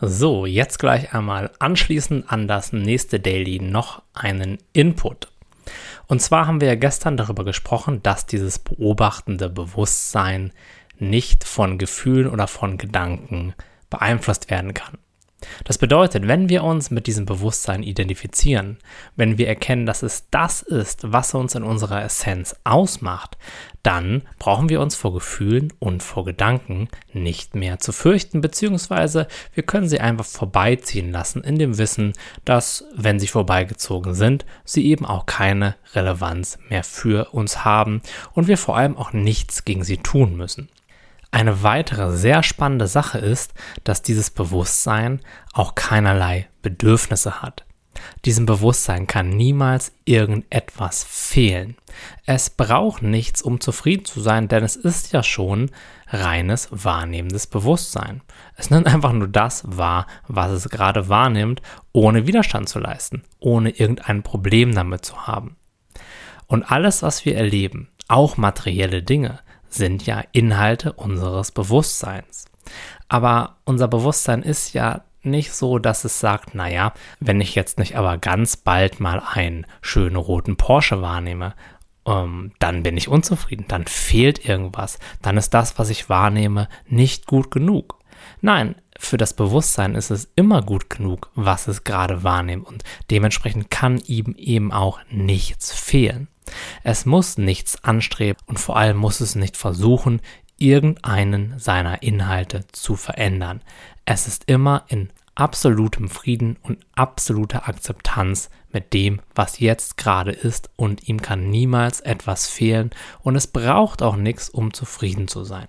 So, jetzt gleich einmal anschließend an das nächste Daily noch einen Input. Und zwar haben wir ja gestern darüber gesprochen, dass dieses beobachtende Bewusstsein nicht von Gefühlen oder von Gedanken beeinflusst werden kann. Das bedeutet, wenn wir uns mit diesem Bewusstsein identifizieren, wenn wir erkennen, dass es das ist, was uns in unserer Essenz ausmacht, dann brauchen wir uns vor Gefühlen und vor Gedanken nicht mehr zu fürchten, beziehungsweise wir können sie einfach vorbeiziehen lassen in dem Wissen, dass, wenn sie vorbeigezogen sind, sie eben auch keine Relevanz mehr für uns haben und wir vor allem auch nichts gegen sie tun müssen. Eine weitere sehr spannende Sache ist, dass dieses Bewusstsein auch keinerlei Bedürfnisse hat. Diesem Bewusstsein kann niemals irgendetwas fehlen. Es braucht nichts, um zufrieden zu sein, denn es ist ja schon reines wahrnehmendes Bewusstsein. Es nimmt einfach nur das wahr, was es gerade wahrnimmt, ohne Widerstand zu leisten, ohne irgendein Problem damit zu haben. Und alles, was wir erleben, auch materielle Dinge, sind ja Inhalte unseres Bewusstseins. Aber unser Bewusstsein ist ja nicht so, dass es sagt, naja, wenn ich jetzt nicht aber ganz bald mal einen schönen roten Porsche wahrnehme, ähm, dann bin ich unzufrieden, dann fehlt irgendwas, dann ist das, was ich wahrnehme, nicht gut genug. Nein, für das Bewusstsein ist es immer gut genug, was es gerade wahrnimmt und dementsprechend kann ihm eben auch nichts fehlen. Es muss nichts anstreben und vor allem muss es nicht versuchen, irgendeinen seiner Inhalte zu verändern. Es ist immer in absolutem Frieden und absoluter Akzeptanz mit dem, was jetzt gerade ist und ihm kann niemals etwas fehlen und es braucht auch nichts, um zufrieden zu sein.